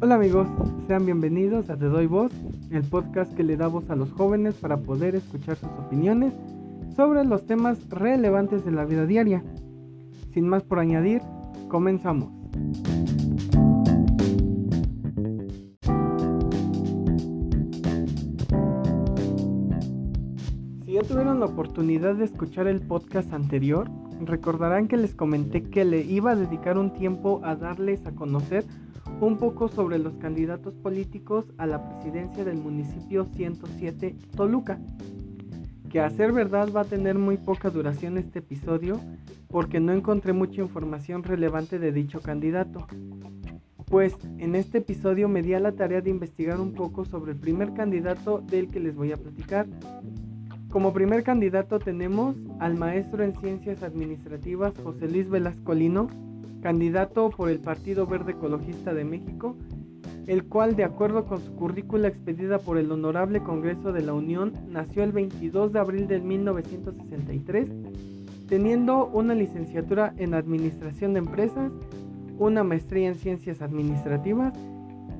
Hola amigos, sean bienvenidos a Te Doy Voz, el podcast que le da voz a los jóvenes para poder escuchar sus opiniones sobre los temas relevantes de la vida diaria. Sin más por añadir, comenzamos. Si ya tuvieron la oportunidad de escuchar el podcast anterior, recordarán que les comenté que le iba a dedicar un tiempo a darles a conocer un poco sobre los candidatos políticos a la presidencia del municipio 107 Toluca. Que a ser verdad va a tener muy poca duración este episodio porque no encontré mucha información relevante de dicho candidato. Pues en este episodio me di a la tarea de investigar un poco sobre el primer candidato del que les voy a platicar. Como primer candidato tenemos al maestro en ciencias administrativas José Luis Velascolino, candidato por el Partido Verde Ecologista de México, el cual, de acuerdo con su currícula expedida por el Honorable Congreso de la Unión, nació el 22 de abril de 1963, teniendo una licenciatura en Administración de Empresas, una maestría en Ciencias Administrativas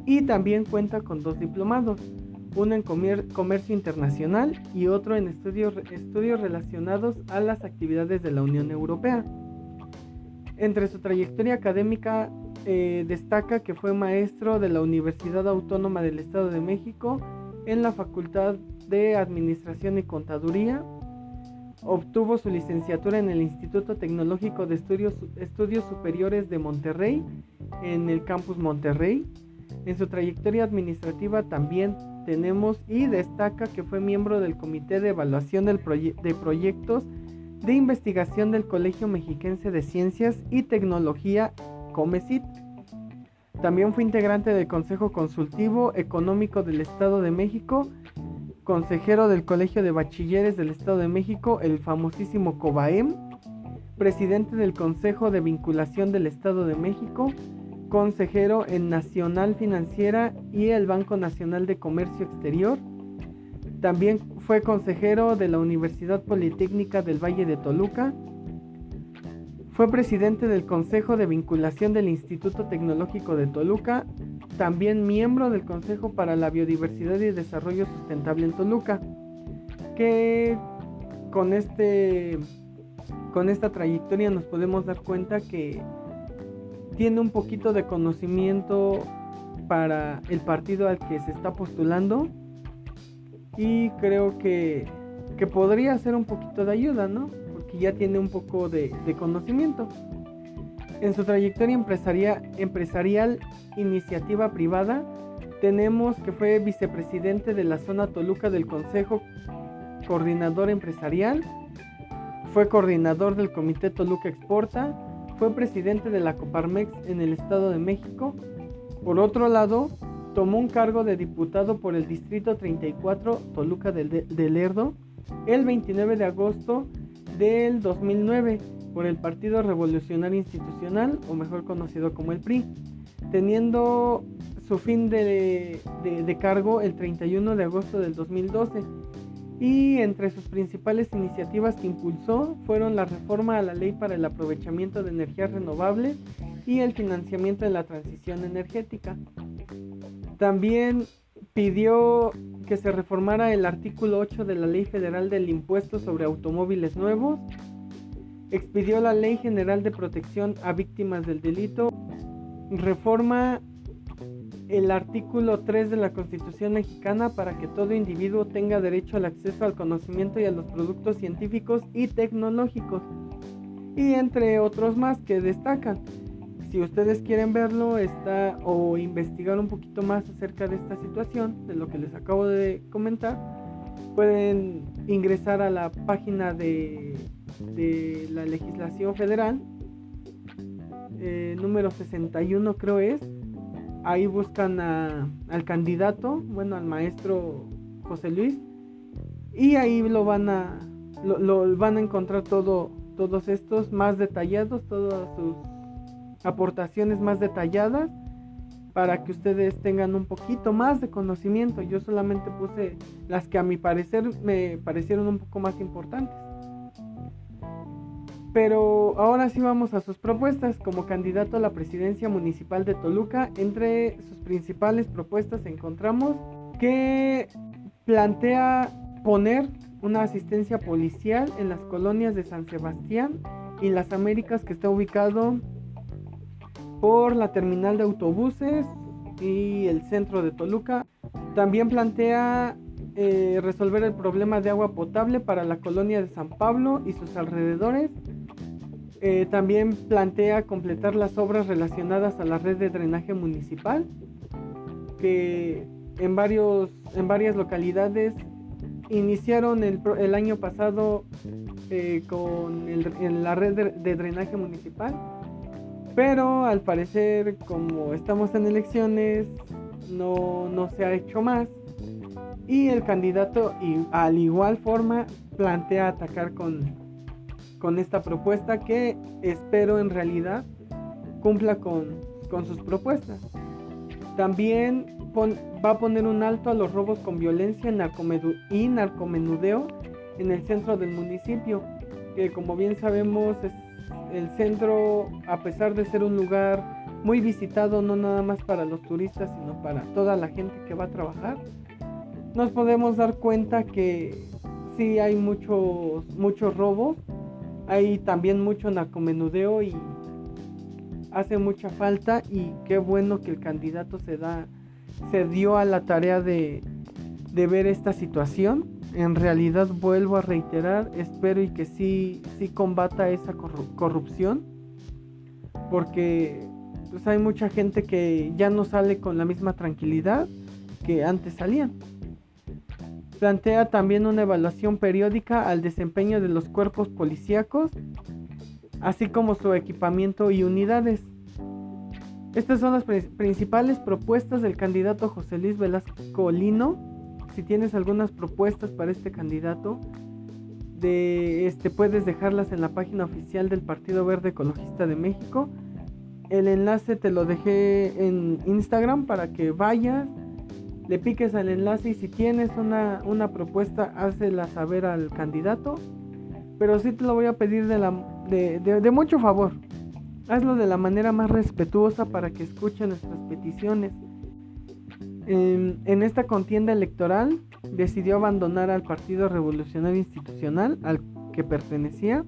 y también cuenta con dos diplomados, uno en Comercio Internacional y otro en estudios, estudios relacionados a las actividades de la Unión Europea. Entre su trayectoria académica eh, destaca que fue maestro de la Universidad Autónoma del Estado de México en la Facultad de Administración y Contaduría. Obtuvo su licenciatura en el Instituto Tecnológico de Estudios, Superiores de Monterrey, en el campus Monterrey. En su trayectoria administrativa también tenemos y destaca que fue miembro del Comité de Evaluación del de Proyectos de Investigación del Colegio Mexiquense de Ciencias y Tecnología, COMECIT. También fue integrante del Consejo Consultivo Económico del Estado de México, consejero del Colegio de Bachilleres del Estado de México, el famosísimo COBAEM, presidente del Consejo de Vinculación del Estado de México, consejero en Nacional Financiera y el Banco Nacional de Comercio Exterior, también fue consejero de la Universidad Politécnica del Valle de Toluca. Fue presidente del Consejo de Vinculación del Instituto Tecnológico de Toluca. También miembro del Consejo para la Biodiversidad y Desarrollo Sustentable en Toluca. Que con, este, con esta trayectoria nos podemos dar cuenta que tiene un poquito de conocimiento para el partido al que se está postulando y creo que, podría ser un poquito de ayuda, ¿no? Porque ya tiene un poco de, conocimiento. En su trayectoria empresarial, empresarial, iniciativa privada, tenemos que fue vicepresidente de la zona Toluca del Consejo Coordinador Empresarial, fue coordinador del Comité Toluca Exporta, fue presidente de la Coparmex en el Estado de México. Por otro lado, tomó un cargo de diputado por el Distrito 34 Toluca del, Lerdo el 29 de agosto del 2009 por el Partido Revolucionario Institucional, o mejor conocido como el PRI, teniendo su fin de, de, cargo el 31 de agosto del 2012. Y entre sus principales iniciativas que impulsó fueron la reforma a la ley para el aprovechamiento de energías renovables y el financiamiento de la transición energética. También pidió que se reformara el artículo 8 de la Ley Federal del Impuesto sobre Automóviles Nuevos, expidió la Ley General de Protección a Víctimas del Delito, reforma el artículo 3 de la Constitución mexicana para que todo individuo tenga derecho al acceso al conocimiento y a los productos científicos y tecnológicos, y entre otros más que destacan si ustedes quieren verlo está o investigar un poquito más acerca de esta situación, de lo que les acabo de comentar, pueden ingresar a la página de, la legislación federal, eh, número 61 creo es. Ahí buscan al candidato, bueno, al maestro José Luis, y ahí lo van a, lo van a encontrar todo, todos estos más detallados, todas sus aportaciones más detalladas para que ustedes tengan un poquito más de conocimiento. Yo solamente puse las que a mi parecer me parecieron un poco más importantes. pero ahora sí vamos a sus propuestas. Como candidato a la presidencia municipal de Toluca, entre sus principales propuestas encontramos que plantea poner una asistencia policial en las colonias de San Sebastián y las Américas que está ubicado por la terminal de autobuses y el centro de Toluca. También plantea eh, resolver el problema de agua potable para la colonia de San Pablo y sus alrededores. Eh, también plantea completar las obras relacionadas a la red de drenaje municipal, que en, varios, en varias localidades iniciaron el, año pasado eh, con la red de, drenaje municipal, pero al parecer como estamos en elecciones no, no se ha hecho más y el candidato y, al igual forma plantea atacar con, con esta propuesta que espero en realidad cumpla con, con sus propuestas. También va a poner un alto a los robos con violencia y narcomenudeo en el centro del municipio, que como bien sabemos es el centro, a pesar de ser un lugar muy visitado, no nada más para los turistas, sino para toda la gente que va a trabajar, nos podemos dar cuenta que sí hay muchos, muchos robos, hay también mucho narcomenudeo y hace mucha falta y qué bueno que el candidato se da se dio a la tarea de, ver esta situación. En realidad vuelvo a reiterar, espero y que sí, sí combata esa corrupción, porque pues, hay mucha gente que ya no sale con la misma tranquilidad que antes salían. Plantea también una evaluación periódica al desempeño de los cuerpos policíacos, así como su equipamiento y unidades. Estas son las principales propuestas del candidato José Luis Velasco Lino. Si tienes algunas propuestas para este candidato, este puedes dejarlas en la página oficial del Partido Verde Ecologista de México. El enlace te lo dejé en Instagram para que vayas, le piques al enlace y si tienes una, propuesta, hazla saber al candidato. Pero sí te lo voy a pedir de, de mucho favor. Hazlo de la manera más respetuosa para que escuchen nuestras peticiones. En, esta contienda electoral decidió abandonar al Partido Revolucionario Institucional al que pertenecía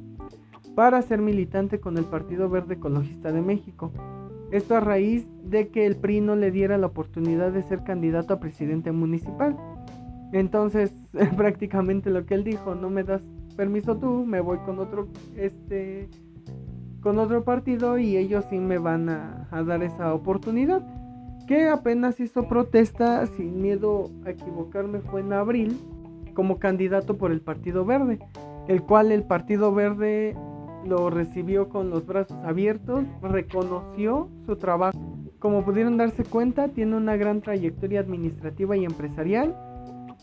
para ser militante con el Partido Verde Ecologista de México. Esto a raíz de que el PRI no le diera la oportunidad de ser candidato a presidente municipal. Entonces, prácticamente lo que él dijo, no me das permiso tú, me voy con otro este con otro partido y ellos sí me van a, dar esa oportunidad. Que apenas hizo protesta, sin miedo a equivocarme, fue en abril como candidato por el Partido Verde, el cual el Partido Verde lo recibió con los brazos abiertos, reconoció su trabajo. Como pudieron darse cuenta, tiene una gran trayectoria administrativa y empresarial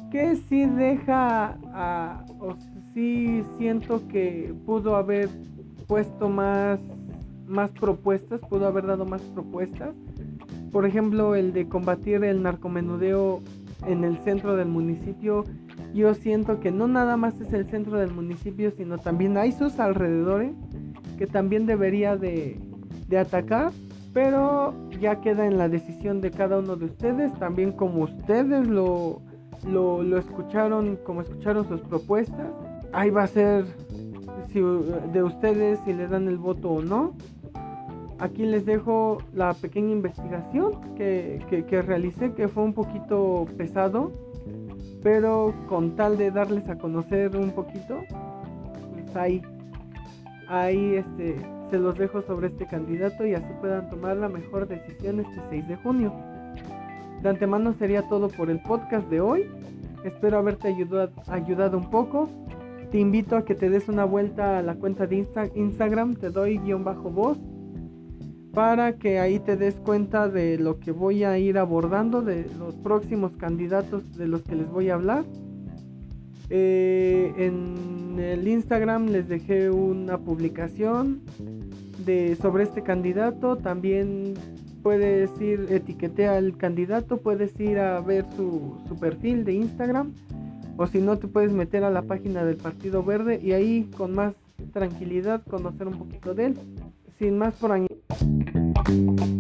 que sí deja, o sí siento que pudo haber puesto más, más propuestas, pudo haber dado más propuestas. Por ejemplo, el de combatir el narcomenudeo en el centro del municipio. Yo siento que no nada más es el centro del municipio, sino también hay sus alrededores que también debería de, de atacar. Pero ya queda en la decisión de cada uno de ustedes, también como ustedes lo, lo, lo escucharon, como escucharon sus propuestas. Ahí va a ser de ustedes si le dan el voto o no. Aquí les dejo la pequeña investigación que, que, realicé, que fue un poquito pesado, pero con tal de darles a conocer un poquito, pues ahí, ahí este, se los dejo sobre este candidato y así puedan tomar la mejor decisión este 6 de junio. De antemano sería todo por el podcast de hoy. Espero haberte ayudado, ayudado un poco. Te invito a que te des una vuelta a la cuenta de Instagram, te doy guion bajo voz, para que ahí te des cuenta de lo que voy a ir abordando, de los próximos candidatos de los que les voy a hablar. Eh, en el Instagram les dejé una publicación de, sobre este candidato. También puedes ir, etiquetea al candidato, puedes ir a ver su, su perfil de Instagram o si no te puedes meter a la página del Partido Verde y ahí con más tranquilidad conocer un poquito de él. Sin más por ahí. Thank you.